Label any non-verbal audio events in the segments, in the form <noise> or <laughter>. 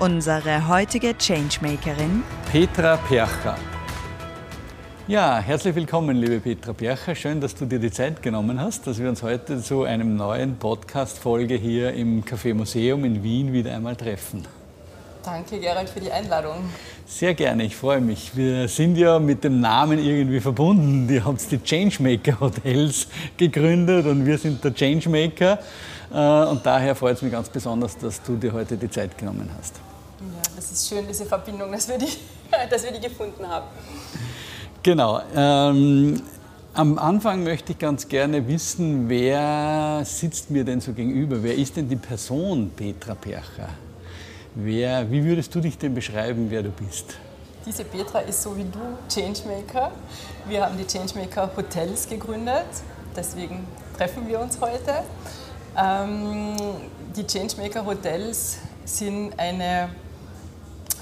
Unsere heutige Changemakerin Petra Percher. Ja, herzlich willkommen, liebe Petra Percher. Schön, dass du dir die Zeit genommen hast, dass wir uns heute zu einem neuen Podcast-Folge hier im Café Museum in Wien wieder einmal treffen. Danke, Gerald, für die Einladung. Sehr gerne, ich freue mich. Wir sind ja mit dem Namen irgendwie verbunden. Die haben die Changemaker Hotels gegründet und wir sind der Changemaker. Äh, und daher freut es mich ganz besonders, dass du dir heute die Zeit genommen hast. Das ist schön, diese Verbindung, dass wir die, <laughs> dass wir die gefunden haben. Genau. Ähm, am Anfang möchte ich ganz gerne wissen, wer sitzt mir denn so gegenüber? Wer ist denn die Person Petra Percher? Wer, wie würdest du dich denn beschreiben, wer du bist? Diese Petra ist so wie du Changemaker. Wir haben die Changemaker Hotels gegründet, deswegen treffen wir uns heute. Ähm, die Changemaker Hotels sind eine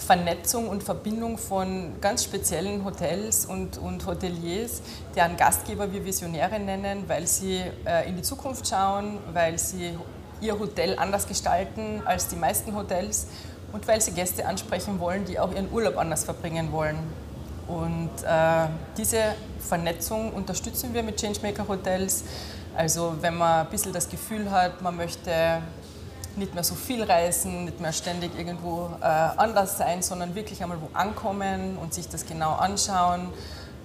Vernetzung und Verbindung von ganz speziellen Hotels und, und Hoteliers, deren Gastgeber wir Visionäre nennen, weil sie äh, in die Zukunft schauen, weil sie ihr Hotel anders gestalten als die meisten Hotels und weil sie Gäste ansprechen wollen, die auch ihren Urlaub anders verbringen wollen. Und äh, diese Vernetzung unterstützen wir mit Changemaker Hotels. Also wenn man ein bisschen das Gefühl hat, man möchte nicht mehr so viel reisen, nicht mehr ständig irgendwo äh, anders sein, sondern wirklich einmal wo ankommen und sich das genau anschauen,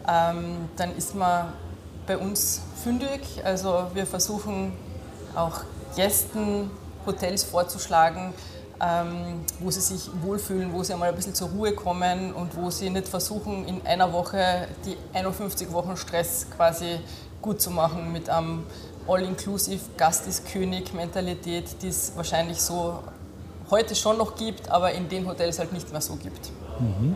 ähm, dann ist man bei uns fündig. Also wir versuchen auch Gästen Hotels vorzuschlagen, ähm, wo sie sich wohlfühlen, wo sie einmal ein bisschen zur Ruhe kommen und wo sie nicht versuchen, in einer Woche die 51 Wochen Stress quasi gut zu machen mit einem All-Inclusive, Gast ist König-Mentalität, die es wahrscheinlich so heute schon noch gibt, aber in den Hotels halt nicht mehr so gibt. Mhm.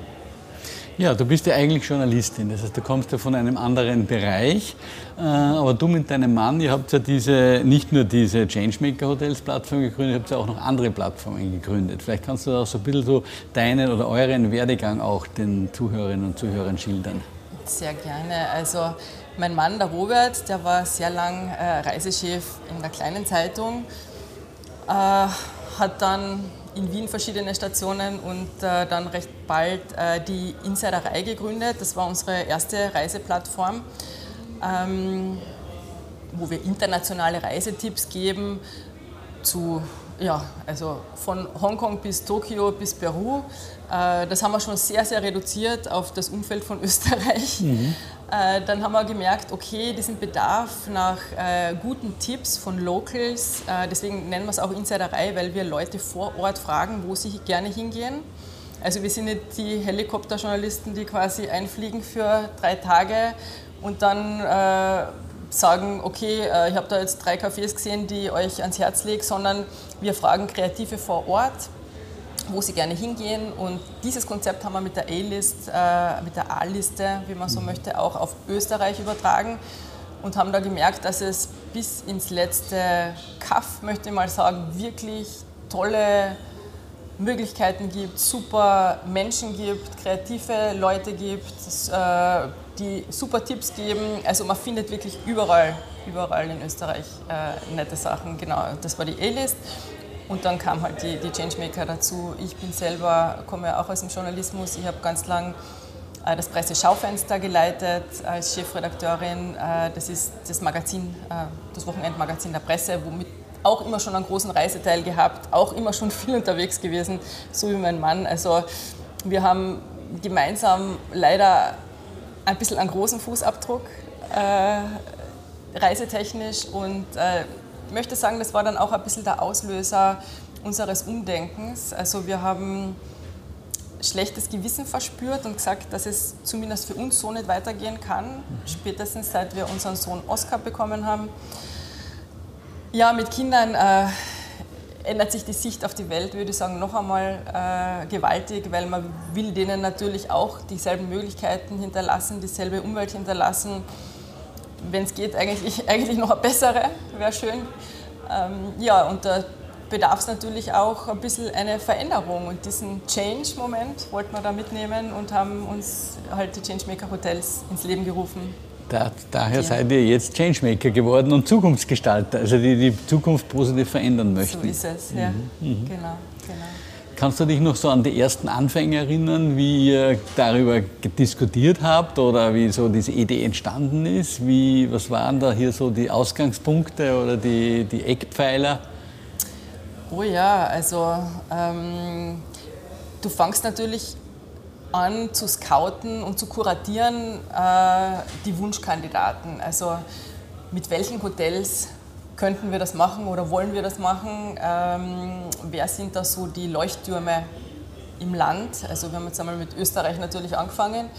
Ja, du bist ja eigentlich Journalistin, das heißt, du kommst ja von einem anderen Bereich, äh, aber du mit deinem Mann, ihr habt ja diese, nicht nur diese Changemaker Hotels Plattform gegründet, ihr habt ja auch noch andere Plattformen gegründet. Vielleicht kannst du auch so ein bisschen so deinen oder euren Werdegang auch den Zuhörerinnen und Zuhörern schildern. Sehr gerne. Also mein Mann, der Robert, der war sehr lang äh, Reisechef in der kleinen Zeitung, äh, hat dann in Wien verschiedene Stationen und äh, dann recht bald äh, die Insiderei gegründet. Das war unsere erste Reiseplattform, ähm, wo wir internationale Reisetipps geben zu ja, also von Hongkong bis Tokio bis Peru. Äh, das haben wir schon sehr, sehr reduziert auf das Umfeld von <laughs> Österreich. Mhm. Äh, dann haben wir gemerkt, okay, diesen Bedarf nach äh, guten Tipps von Locals, deswegen nennen wir es auch Insiderei, weil wir Leute vor Ort fragen, wo sie gerne hingehen. Also wir sind nicht die Helikopterjournalisten, die quasi einfliegen für drei Tage und dann sagen, okay, äh, ich habe da jetzt drei Cafés gesehen, die euch ans Herz legen, sondern wir fragen Kreative vor Ort wo sie gerne hingehen. Und dieses Konzept haben wir mit der A-List, äh, mit der A-Liste, wie man so mhm. möchte, auch auf Österreich übertragen und haben da gemerkt, dass es bis ins letzte Kaff, möchte ich mal sagen, wirklich tolle Möglichkeiten gibt, super Menschen gibt, kreative Leute gibt, äh, die super Tipps geben. Also man findet wirklich überall, überall in Österreich äh, nette Sachen. Genau, das war die A-List. Und dann kam halt die, die Changemaker dazu. Ich bin selber, komme auch aus dem Journalismus. Ich habe ganz lang äh, das Presse-Schaufenster geleitet als Chefredakteurin. Das ist das Magazin, das Wochenendmagazin der Presse, womit auch immer schon einen großen Reiseteil gehabt, auch immer schon <laughs> viel unterwegs gewesen, so wie mein Mann. Also wir haben gemeinsam leider ein bisschen einen großen Fußabdruck äh, reisetechnisch und äh, ich möchte sagen, das war dann auch ein bisschen der Auslöser unseres Umdenkens. Also wir haben schlechtes Gewissen verspürt und gesagt, dass es zumindest für uns so nicht weitergehen kann, spätestens seit wir unseren Sohn Oscar bekommen haben. Ja, mit Kindern äh, ändert sich die Sicht auf die Welt, würde ich sagen, noch einmal äh, gewaltig, weil man will denen natürlich auch dieselben Möglichkeiten hinterlassen, dieselbe Umwelt hinterlassen. Wenn es geht, eigentlich, <laughs> eigentlich noch eine bessere, wäre schön. Ähm, ja, und da bedarf es natürlich auch ein bisschen eine Veränderung. Und diesen Change-Moment wollten wir da mitnehmen und haben uns halt die Changemaker Hotels ins Leben gerufen. Da, daher seid ihr jetzt Changemaker geworden und Zukunftsgestalter, also die die Zukunft positiv verändern möchten. So ist es, ja. Mhm. mhm. Genau, genau. Kannst du dich noch so an die ersten Anfänge erinnern, wie ihr darüber diskutiert habt oder wie so diese Idee entstanden ist? Wie, was waren da hier so die Ausgangspunkte oder die, die Eckpfeiler? Oh ja, also ähm, du fangst natürlich an zu scouten und zu kuratieren äh, die Wunschkandidaten. Also mit welchen Hotels könnten wir das machen oder wollen wir das machen? Ähm, wer sind da so die Leuchttürme im Land? Also wir haben jetzt einmal mit Österreich natürlich angefangen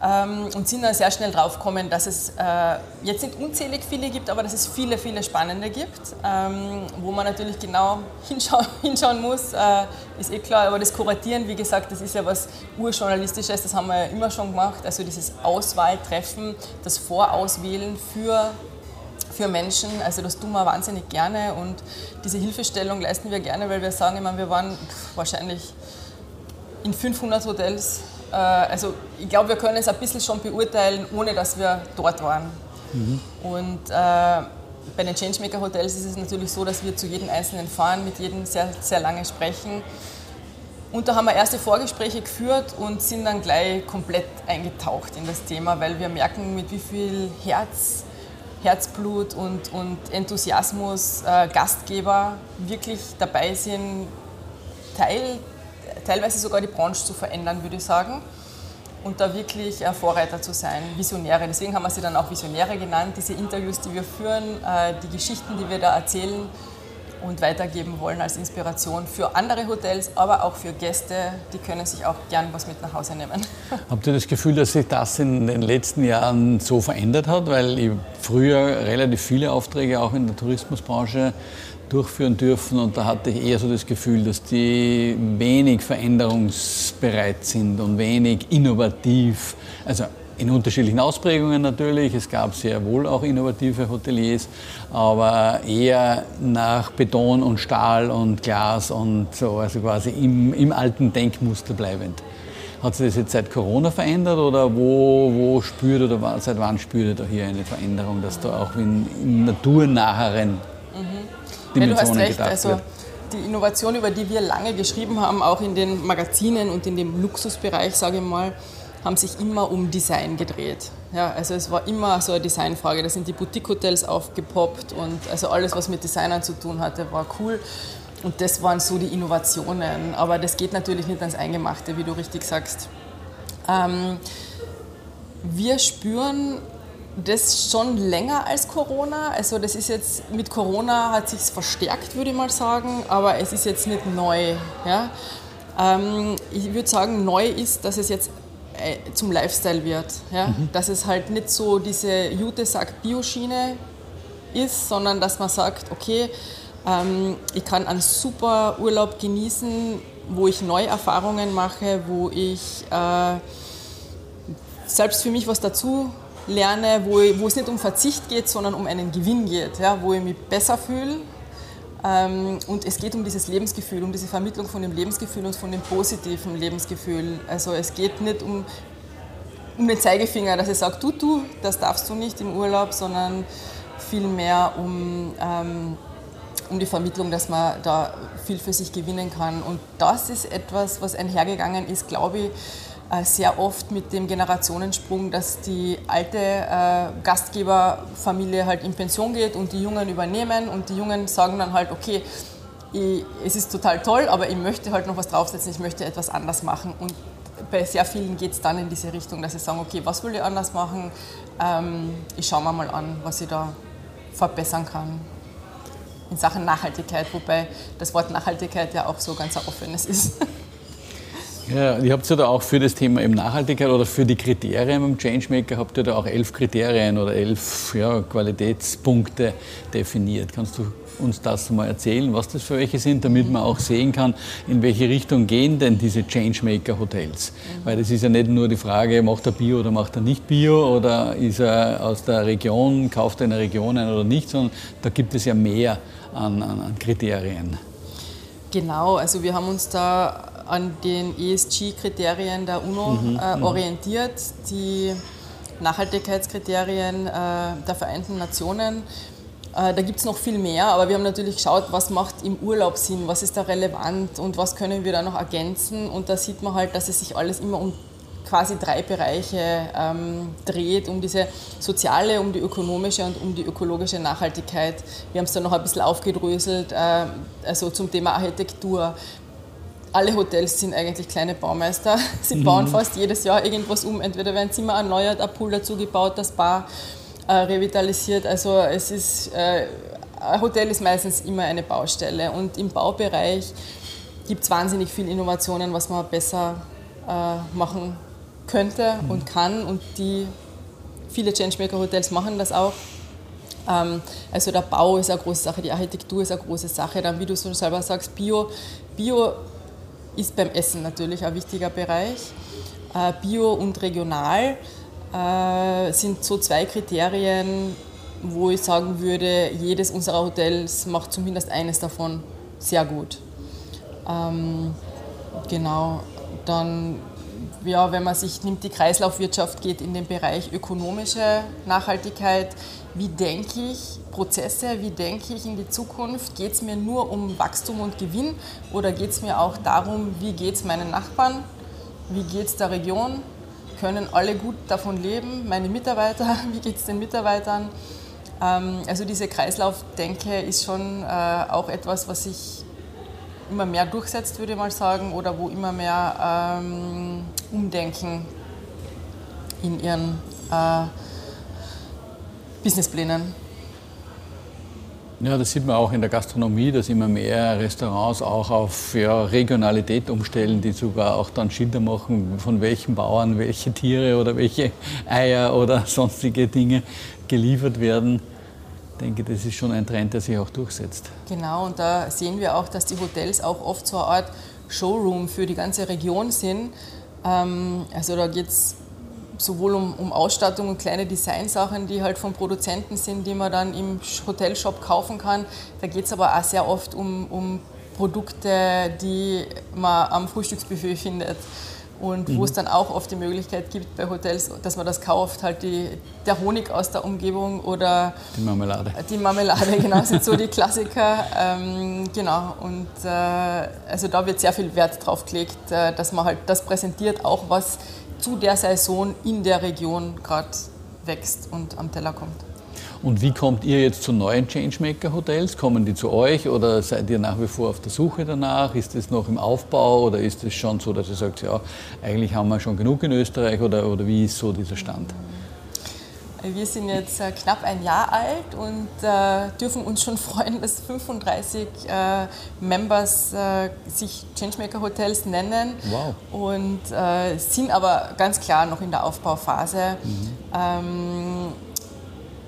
und sind dann sehr schnell drauf gekommen, dass es äh, jetzt nicht unzählig viele gibt, aber dass es viele, viele spannende gibt, ähm, wo man natürlich genau <laughs> hinschau hinschauen muss, äh, ist eh klar. Aber das Kuratieren, wie gesagt, das ist ja was Urjournalistisches, das haben wir ja immer schon gemacht. Also dieses Auswahltreffen, das Vorauswählen für für Menschen. Also das tun wir wahnsinnig gerne und diese Hilfestellung leisten wir gerne, weil wir sagen, meine, wir waren wahrscheinlich in 500 Hotels äh, also ich glaube, wir können es ein bisschen schon beurteilen, ohne dass wir dort waren. Mhm. Und äh, bei den Changemaker Hotels ist es natürlich so, dass wir zu jedem Einzelnen fahren, mit jedem sehr, sehr lange sprechen. Und da haben wir erste Vorgespräche geführt und sind dann gleich komplett eingetaucht in das Thema, weil wir merken, mit wie viel Herz, Herzblut und, und Enthusiasmus äh, Gastgeber wirklich dabei sind, Teil teilweise sogar die Branche zu verändern, würde ich sagen. Und da wirklich äh, Vorreiter zu sein, Visionäre. Deswegen haben wir sie dann auch Visionäre genannt, diese Interviews, die wir führen, äh, die Geschichten, die wir da erzählen und weitergeben wollen als Inspiration für andere Hotels, aber auch für Gäste, die können sich auch gern was mit nach Hause nehmen. <laughs> Habt ihr das Gefühl, dass sich das in den letzten Jahren so verändert hat? Weil ich früher relativ viele Aufträge auch in der Tourismusbranche durchführen dürfen. Und da hatte ich eher so das Gefühl, dass die wenig veränderungsbereit sind und wenig innovativ. Also in unterschiedlichen Ausprägungen natürlich. Es gab sehr wohl auch innovative Hoteliers, aber eher nach Beton und Stahl und Glas und so, also quasi im, im alten Denkmuster bleibend. Hat sich das jetzt seit Corona verändert oder wo, wo spürt oder seit wann spürt ihr da hier eine Veränderung, dass da auch in, in naturnaheren mhm. Dimensionen ja, du hast recht. also, Die Innovation, über die wir lange geschrieben haben, auch in den Magazinen und in dem Luxusbereich, sage ich mal, haben sich immer um Design gedreht. Ja, also es war immer so eine Designfrage. Da sind die Boutique-Hotels aufgepoppt und also alles, was mit Designern zu tun hatte, war cool. Und das waren so die Innovationen. Aber das geht natürlich nicht ans Eingemachte, wie du richtig sagst. Ähm, wir spüren das schon länger als Corona. Also das ist jetzt mit Corona hat sich verstärkt, würde ich mal sagen, aber es ist jetzt nicht neu. Ja? Ähm, ich würde sagen, neu ist, dass es jetzt äh, zum Lifestyle wird. Ja? Mhm. Dass es halt nicht so diese Jute sagt Bioschiene ist, sondern dass man sagt, okay, ähm, ich kann einen super Urlaub genießen, wo ich neue Erfahrungen mache, wo ich äh, selbst für mich was dazu lerne, wo, ich, wo es nicht um Verzicht geht, sondern um einen Gewinn geht, ja, wo ich mich besser fühle. Ähm, und es geht um dieses Lebensgefühl, um diese Vermittlung von dem Lebensgefühl und von dem positiven Lebensgefühl. Also es geht nicht um, um den Zeigefinger, dass ich sage, du, du, das darfst du nicht im Urlaub, sondern vielmehr um, ähm, um die Vermittlung, dass man da viel für sich gewinnen kann. Und das ist etwas, was einhergegangen ist, glaube ich, sehr oft mit dem Generationensprung, dass die alte äh, Gastgeberfamilie halt in Pension geht und die Jungen übernehmen und die Jungen sagen dann halt, okay, ich, es ist total toll, aber ich möchte halt noch was draufsetzen, ich möchte etwas anders machen. Und bei sehr vielen geht es dann in diese Richtung, dass sie sagen, okay, was will ich anders machen? Ähm, ich schaue mir mal an, was ich da verbessern kann in Sachen Nachhaltigkeit, wobei das Wort Nachhaltigkeit ja auch so ganz ein offenes ist. <laughs> Ja, ihr habt ja da auch für das Thema eben Nachhaltigkeit oder für die Kriterien beim Changemaker habt ihr da auch elf Kriterien oder elf ja, Qualitätspunkte definiert. Kannst du uns das mal erzählen, was das für welche sind, damit man auch sehen kann, in welche Richtung gehen denn diese Changemaker-Hotels? Mhm. Weil das ist ja nicht nur die Frage, macht er Bio oder macht er nicht Bio oder ist er aus der Region, kauft er in der Region ein oder nicht, sondern da gibt es ja mehr an, an, an Kriterien. Genau, also wir haben uns da an den ESG-Kriterien der UNO mhm, äh, mhm. orientiert, die Nachhaltigkeitskriterien äh, der Vereinten Nationen. Äh, da gibt es noch viel mehr, aber wir haben natürlich geschaut, was macht im Urlaub Sinn, was ist da relevant und was können wir da noch ergänzen. Und da sieht man halt, dass es sich alles immer um quasi drei Bereiche ähm, dreht, um diese soziale, um die ökonomische und um die ökologische Nachhaltigkeit. Wir haben es dann noch ein bisschen aufgedröselt, äh, also zum Thema Architektur. Alle Hotels sind eigentlich kleine Baumeister. <laughs> Sie bauen mhm. fast jedes Jahr irgendwas um. Entweder werden Zimmer erneuert, ein Pool dazu gebaut, das Bar äh, revitalisiert. Also es ist, äh, ein Hotel ist meistens immer eine Baustelle und im Baubereich gibt es wahnsinnig viele Innovationen, was man besser äh, machen könnte mhm. und kann und die viele Changemaker-Hotels machen das auch. Ähm, also der Bau ist eine große Sache, die Architektur ist eine große Sache. Dann, wie du so selber sagst, Bio. Bio ist beim Essen natürlich ein wichtiger Bereich. Äh, Bio und regional äh, sind so zwei Kriterien, wo ich sagen würde, jedes unserer Hotels macht zumindest eines davon sehr gut. Ähm, genau, dann, ja, wenn man sich nimmt, die Kreislaufwirtschaft geht in den Bereich ökonomische Nachhaltigkeit. Wie denke ich Prozesse, wie denke ich in die Zukunft? Geht es mir nur um Wachstum und Gewinn oder geht es mir auch darum, wie geht es meinen Nachbarn? Wie geht es der Region? können alle gut davon leben, meine Mitarbeiter, <laughs> wie geht es den Mitarbeitern. Ähm, also diese Kreislaufdenke ist schon äh, auch etwas, was sich immer mehr durchsetzt, würde ich mal sagen, oder wo immer mehr ähm, Umdenken in ihren äh, Businessplänen ja, das sieht man auch in der Gastronomie, dass immer mehr Restaurants auch auf ja, Regionalität umstellen, die sogar auch dann Schilder machen, von welchen Bauern welche Tiere oder welche Eier oder <laughs> sonstige Dinge geliefert werden. Ich denke, das ist schon ein Trend, der sich auch durchsetzt. Genau, und da sehen wir auch, dass die Hotels auch oft so eine Art Showroom für die ganze Region sind. Ähm, also da geht es sowohl um, um Ausstattung und kleine Designsachen, die halt von Produzenten sind, die man dann im Hotelshop kaufen kann. Da geht es aber auch sehr oft um, um Produkte, die man am Frühstücksbuffet findet und mhm. wo es dann auch oft die Möglichkeit gibt bei Hotels, dass man das kauft, halt die, der Honig aus der Umgebung oder die Marmelade. Die Marmelade, <laughs> genau, sind so die Klassiker. Ähm, genau, und äh, also da wird sehr viel Wert drauf gelegt, äh, dass man halt das präsentiert, auch was zu der Saison in der Region gerade wächst und am Teller kommt. Und wie kommt ihr jetzt zu neuen Changemaker-Hotels? Kommen die zu euch oder seid ihr nach wie vor auf der Suche danach? Ist es noch im Aufbau oder ist es schon so, dass ihr sagt, ja, eigentlich haben wir schon genug in Österreich oder, oder wie ist so dieser Stand? Wir sind jetzt äh, knapp ein Jahr alt und äh, dürfen uns schon <laughs> freuen, dass 35 äh, Members äh, sich Changemaker Hotels nennen wow. und äh, sind aber ganz klar noch in der Aufbauphase. Mhm. Ähm,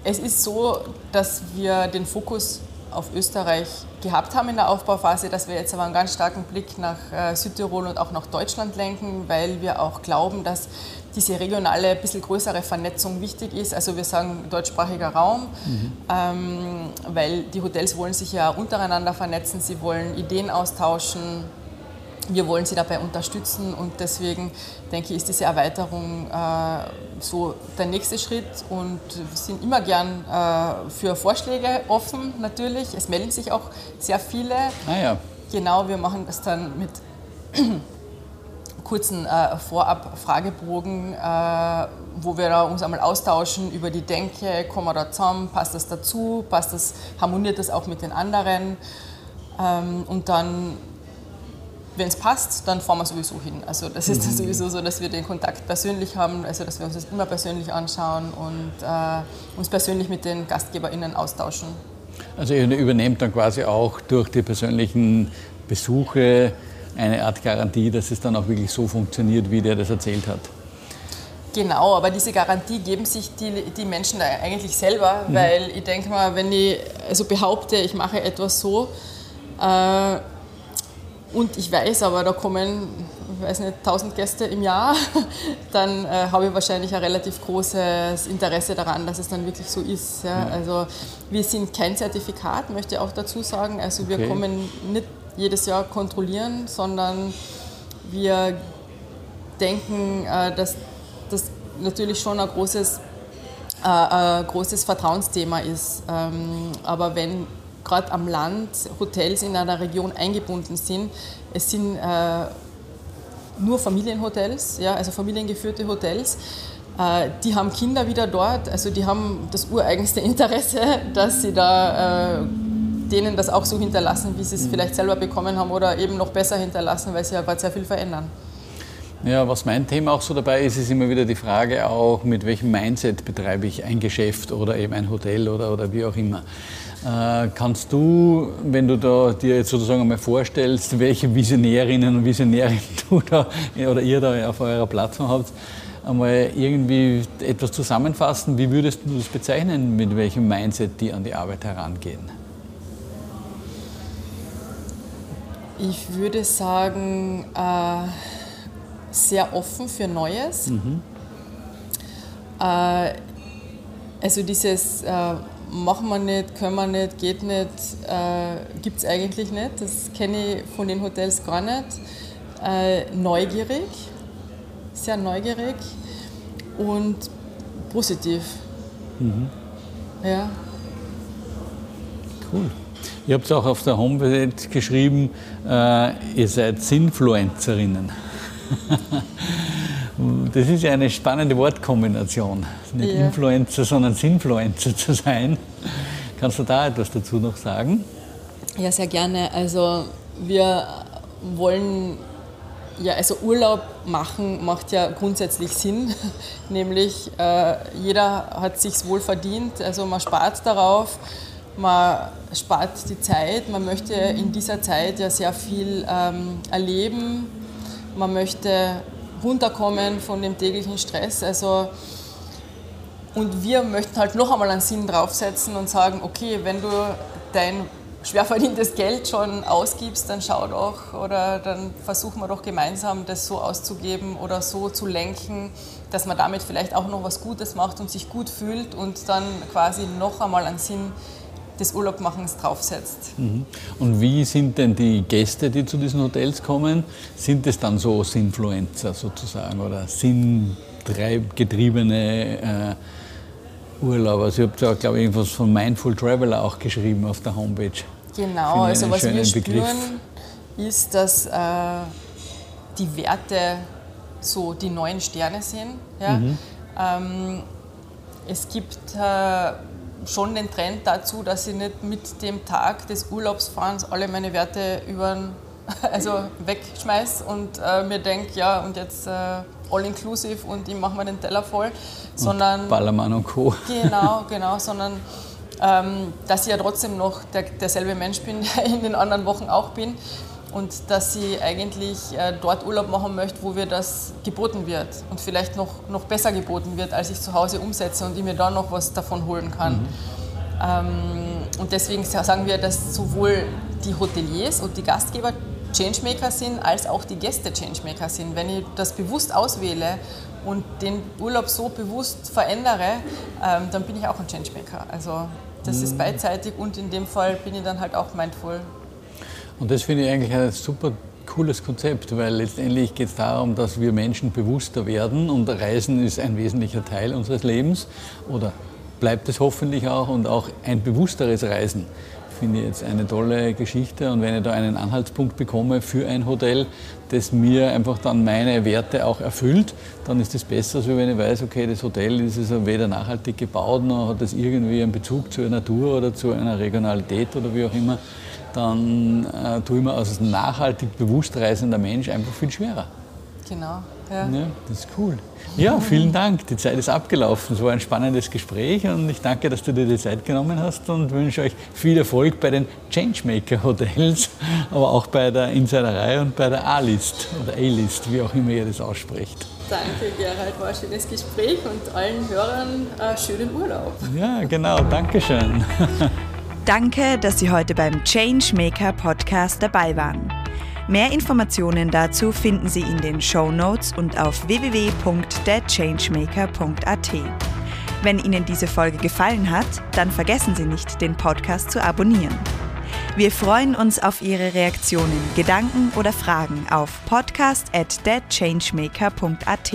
es ist so, dass wir den Fokus auf Österreich gehabt haben in der Aufbauphase, dass wir jetzt aber einen ganz starken Blick nach äh, Südtirol und auch nach Deutschland lenken, weil wir auch glauben, dass diese regionale, ein bisschen größere Vernetzung wichtig ist. Also wir sagen deutschsprachiger Raum, mhm. ähm, weil die Hotels wollen sich ja untereinander vernetzen, sie wollen Ideen austauschen, wir wollen sie dabei unterstützen und deswegen denke ich, ist diese Erweiterung äh, so der nächste Schritt und sind immer gern äh, für Vorschläge offen natürlich. Es melden sich auch sehr viele. Ah ja. Genau, wir machen das dann mit <clears throat> kurzen äh, Vorab-Fragebogen, äh, wo wir uns einmal austauschen über die Denke, kommen wir da zusammen, passt das dazu, passt das, harmoniert das auch mit den anderen ähm, und dann wenn es passt, dann fahren wir sowieso hin. Also das ist mhm. sowieso so, dass wir den Kontakt persönlich haben, also dass wir uns das immer persönlich anschauen und äh, uns persönlich mit den GastgeberInnen austauschen. Also ihr übernehmt dann quasi auch durch die persönlichen Besuche eine Art Garantie, dass es dann auch wirklich so funktioniert, wie der das erzählt hat. Genau, aber diese Garantie geben sich die, die Menschen eigentlich selber, mhm. weil ich denke mal, wenn ich also behaupte, ich mache etwas so äh, und ich weiß aber, da kommen, ich weiß nicht, 1000 Gäste im Jahr, <laughs> dann äh, habe ich wahrscheinlich ein relativ großes Interesse daran, dass es dann wirklich so ist. Ja? Ja. Also wir sind kein Zertifikat, möchte ich auch dazu sagen. Also wir okay. kommen nicht jedes Jahr kontrollieren, sondern wir denken, äh, dass das natürlich schon ein großes, äh, ein großes Vertrauensthema ist. Ähm, aber wenn gerade am Land Hotels in einer Region eingebunden sind, es sind äh, nur Familienhotels, ja, also familiengeführte Hotels, äh, die haben Kinder wieder dort, also die haben das ureigenste <laughs> Interesse, dass sie da äh, denen das auch so hinterlassen, wie sie es mhm. vielleicht selber bekommen haben oder eben noch besser hinterlassen, weil sie ja gerade sehr viel verändern. Ja, was mein Thema auch so dabei ist, ist immer wieder die Frage auch, mit welchem Mindset betreibe ich ein Geschäft oder eben ein Hotel oder, oder wie auch immer. Äh, kannst du, wenn du da dir jetzt sozusagen einmal vorstellst, welche Visionärinnen und Visionäre <laughs> du da oder ihr da auf eurer Plattform habt, einmal irgendwie etwas zusammenfassen? Wie würdest du das bezeichnen, mit welchem Mindset die an die Arbeit herangehen? Ich würde sagen, äh sehr offen für Neues. Mhm. Äh, also dieses äh, machen wir nicht, können wir nicht, geht nicht, äh, gibt es eigentlich nicht. Das kenne ich von den Hotels gar nicht. Äh, neugierig, sehr neugierig und positiv. Mhm. Ja. Cool. Ihr habt auch auf der Homepage geschrieben, äh, ihr seid Sinfluencerinnen. <laughs> Das ist ja eine spannende Wortkombination. Nicht ja. Influencer, sondern Sinfluencer zu sein. Kannst du da etwas dazu noch sagen? Ja, sehr gerne. Also wir wollen ja, also Urlaub machen macht ja grundsätzlich Sinn, <laughs> nämlich äh, jeder hat sich wohl verdient, also man spart darauf, man spart die Zeit, man möchte in dieser Zeit ja sehr viel ähm, erleben, man möchte runterkommen von dem täglichen Stress. Also, und wir möchten halt noch einmal einen Sinn draufsetzen und sagen, okay, wenn du dein schwer verdientes Geld schon ausgibst, dann schau doch oder dann versuchen wir doch gemeinsam das so auszugeben oder so zu lenken, dass man damit vielleicht auch noch was Gutes macht und sich gut fühlt und dann quasi noch einmal einen Sinn des Urlaubmachens draufsetzt. Mhm. Und wie sind denn die Gäste, die zu diesen Hotels kommen? Sind es dann so Sinfluencer sozusagen oder sinngetriebene äh, Urlauber? Also ihr habt ja, glaube ich, irgendwas von Mindful Traveler auch geschrieben auf der Homepage. Genau, also was wir Begriff. spüren, ist, dass äh, die Werte so die neuen Sterne sind. Ja? Mhm. Ähm, es gibt äh, schon den Trend dazu, dass ich nicht mit dem Tag des Urlaubsfahrens alle meine Werte über, <laughs> also wegschmeiße und äh, mir denke, ja, und jetzt äh, all inclusive und ich mache mir den Teller voll, sondern. Und Ballermann und Co. <laughs> Genau, genau, sondern ähm, dass ich ja trotzdem noch der, derselbe Mensch bin, <laughs> der in den anderen Wochen auch bin und dass sie eigentlich äh, dort Urlaub machen möchte, wo mir das geboten wird und vielleicht noch, noch besser geboten wird, als ich zu Hause umsetze und ich mir da noch was davon holen kann. Mhm. Ähm, und deswegen sagen wir, dass sowohl die Hoteliers und die Gastgeber Changemaker sind, als auch die Gäste Changemaker sind. Wenn ich das bewusst auswähle und den Urlaub so bewusst verändere, ähm, dann bin ich auch ein Changemaker. Also das mhm. ist beidseitig und in dem Fall bin ich dann halt auch mindful und das finde ich eigentlich ein super cooles Konzept, weil letztendlich geht es darum, dass wir Menschen bewusster werden und Reisen ist ein wesentlicher Teil unseres Lebens oder bleibt es hoffentlich auch und auch ein bewussteres Reisen finde ich jetzt eine tolle Geschichte. Und wenn ich da einen Anhaltspunkt bekomme für ein Hotel, das mir einfach dann meine Werte auch erfüllt, dann ist das besser, als wenn ich weiß, okay, das Hotel ist also weder nachhaltig gebaut, noch hat das irgendwie einen Bezug zur Natur oder zu einer Regionalität oder wie auch immer dann äh, tue ich mir als nachhaltig bewusst reisender Mensch einfach viel schwerer. Genau, Ja. ja. das ist cool. Ja, vielen Dank. Die Zeit ist abgelaufen. Es war ein spannendes Gespräch und ich danke, dass du dir die Zeit genommen hast und wünsche euch viel Erfolg bei den Changemaker Hotels, <laughs> aber auch bei der Insiderei und bei der A-List oder A-List, wie auch immer ihr das ausspricht. Danke, Gerald. War ein schönes Gespräch und allen Hörern äh, schönen Urlaub. Ja, genau. Dankeschön. <laughs> Danke, dass Sie heute beim Changemaker Podcast dabei waren. Mehr Informationen dazu finden Sie in den Show Notes und auf www.thechangemaker.at. Wenn Ihnen diese Folge gefallen hat, dann vergessen Sie nicht, den Podcast zu abonnieren. Wir freuen uns auf Ihre Reaktionen, Gedanken oder Fragen auf podcast@thechangemaker.at.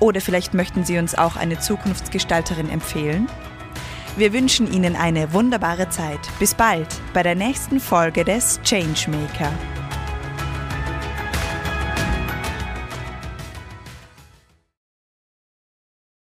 Oder vielleicht möchten Sie uns auch eine Zukunftsgestalterin empfehlen? Wir wünschen Ihnen eine wunderbare Zeit. Bis bald bei der nächsten Folge des Changemaker.